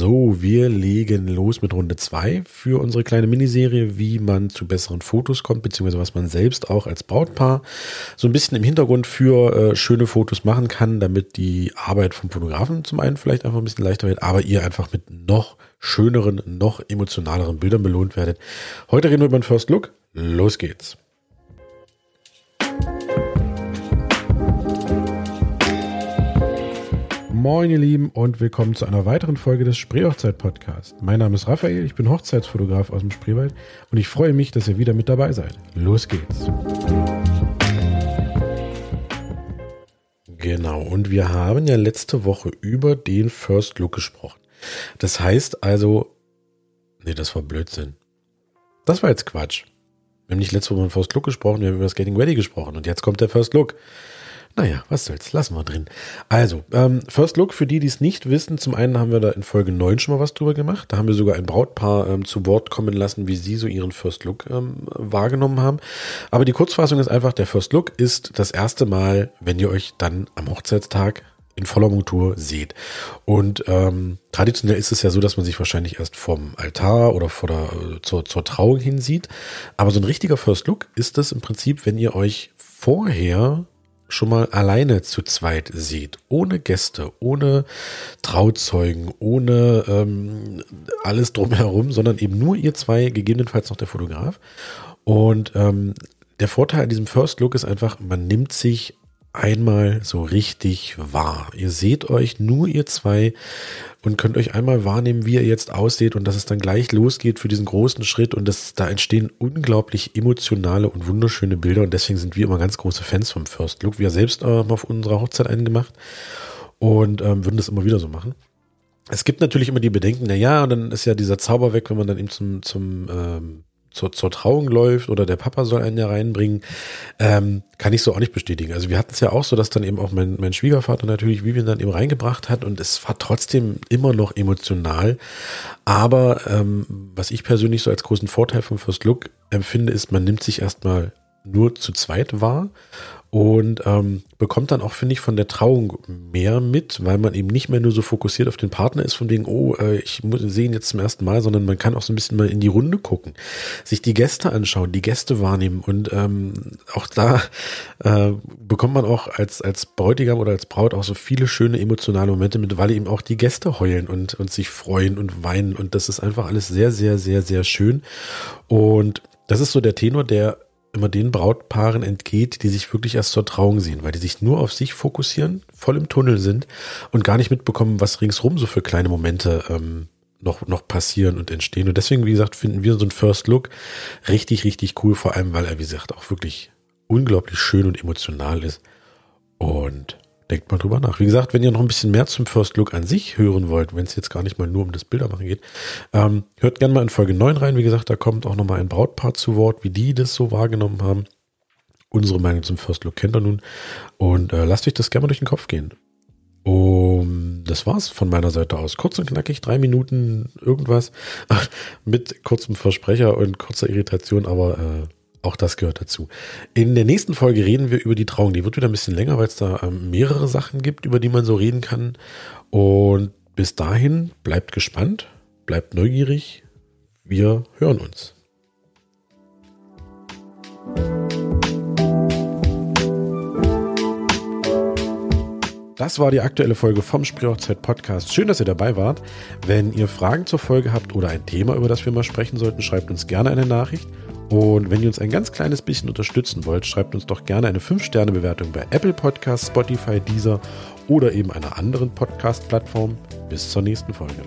So, wir legen los mit Runde 2 für unsere kleine Miniserie, wie man zu besseren Fotos kommt, beziehungsweise was man selbst auch als Brautpaar so ein bisschen im Hintergrund für äh, schöne Fotos machen kann, damit die Arbeit vom Fotografen zum einen vielleicht einfach ein bisschen leichter wird, aber ihr einfach mit noch schöneren, noch emotionaleren Bildern belohnt werdet. Heute reden wir über den First Look. Los geht's. Moin ihr Lieben und willkommen zu einer weiteren Folge des Spreehochzeit-Podcasts. Mein Name ist Raphael, ich bin Hochzeitsfotograf aus dem Spreewald und ich freue mich, dass ihr wieder mit dabei seid. Los geht's. Genau, und wir haben ja letzte Woche über den First Look gesprochen. Das heißt also, nee, das war Blödsinn. Das war jetzt Quatsch. Wir haben nicht letzte Woche über den First Look gesprochen, wir haben über das Getting Ready gesprochen und jetzt kommt der First Look. Naja, was soll's, lassen wir drin. Also, ähm, First Look, für die, die es nicht wissen, zum einen haben wir da in Folge 9 schon mal was drüber gemacht. Da haben wir sogar ein Brautpaar ähm, zu Wort kommen lassen, wie sie so ihren First Look ähm, wahrgenommen haben. Aber die Kurzfassung ist einfach, der First Look ist das erste Mal, wenn ihr euch dann am Hochzeitstag in voller Montur seht. Und ähm, traditionell ist es ja so, dass man sich wahrscheinlich erst vom Altar oder vor der, äh, zur, zur Trauung hinsieht. Aber so ein richtiger First Look ist es im Prinzip, wenn ihr euch vorher schon mal alleine zu zweit seht, ohne Gäste, ohne Trauzeugen, ohne ähm, alles drumherum, sondern eben nur ihr zwei, gegebenenfalls noch der Fotograf. Und ähm, der Vorteil an diesem First Look ist einfach, man nimmt sich einmal so richtig wahr. Ihr seht euch nur ihr zwei und könnt euch einmal wahrnehmen, wie ihr jetzt ausseht und dass es dann gleich losgeht für diesen großen Schritt und das, da entstehen unglaublich emotionale und wunderschöne Bilder und deswegen sind wir immer ganz große Fans vom First Look. Wir selbst haben auf unserer Hochzeit einen gemacht und ähm, würden das immer wieder so machen. Es gibt natürlich immer die Bedenken, na ja, und dann ist ja dieser Zauber weg, wenn man dann eben zum, zum ähm, zur, zur Trauung läuft oder der Papa soll einen ja reinbringen, ähm, kann ich so auch nicht bestätigen. Also wir hatten es ja auch so, dass dann eben auch mein, mein Schwiegervater natürlich Vivian dann eben reingebracht hat und es war trotzdem immer noch emotional. Aber ähm, was ich persönlich so als großen Vorteil vom First Look empfinde, ist, man nimmt sich erstmal nur zu zweit wahr und ähm, bekommt dann auch, finde ich, von der Trauung mehr mit, weil man eben nicht mehr nur so fokussiert auf den Partner ist, von wegen, oh, äh, ich muss sehe ihn jetzt zum ersten Mal, sondern man kann auch so ein bisschen mal in die Runde gucken, sich die Gäste anschauen, die Gäste wahrnehmen und ähm, auch da äh, bekommt man auch als, als Bräutigam oder als Braut auch so viele schöne emotionale Momente mit, weil eben auch die Gäste heulen und, und sich freuen und weinen und das ist einfach alles sehr, sehr, sehr, sehr schön und das ist so der Tenor, der immer den Brautpaaren entgeht, die sich wirklich erst zur Trauung sehen, weil die sich nur auf sich fokussieren, voll im Tunnel sind und gar nicht mitbekommen, was ringsrum so für kleine Momente ähm, noch, noch passieren und entstehen. Und deswegen, wie gesagt, finden wir so ein First Look richtig, richtig cool, vor allem, weil er, wie gesagt, auch wirklich unglaublich schön und emotional ist. Und denkt mal drüber nach. Wie gesagt, wenn ihr noch ein bisschen mehr zum First Look an sich hören wollt, wenn es jetzt gar nicht mal nur um das Bildermachen geht, ähm, hört gerne mal in Folge 9 rein. Wie gesagt, da kommt auch nochmal ein Brautpaar zu Wort, wie die das so wahrgenommen haben. Unsere Meinung zum First Look kennt ihr nun. Und äh, lasst euch das gerne mal durch den Kopf gehen. Um, das war's von meiner Seite aus. Kurz und knackig, drei Minuten irgendwas. Mit kurzem Versprecher und kurzer Irritation, aber äh, auch das gehört dazu. In der nächsten Folge reden wir über die Trauung. Die wird wieder ein bisschen länger, weil es da ähm, mehrere Sachen gibt, über die man so reden kann. Und bis dahin bleibt gespannt, bleibt neugierig. Wir hören uns. Das war die aktuelle Folge vom Spreehochzeit Podcast. Schön, dass ihr dabei wart. Wenn ihr Fragen zur Folge habt oder ein Thema, über das wir mal sprechen sollten, schreibt uns gerne eine Nachricht. Und wenn ihr uns ein ganz kleines bisschen unterstützen wollt, schreibt uns doch gerne eine 5-Sterne-Bewertung bei Apple Podcasts, Spotify, Deezer oder eben einer anderen Podcast-Plattform. Bis zur nächsten Folge.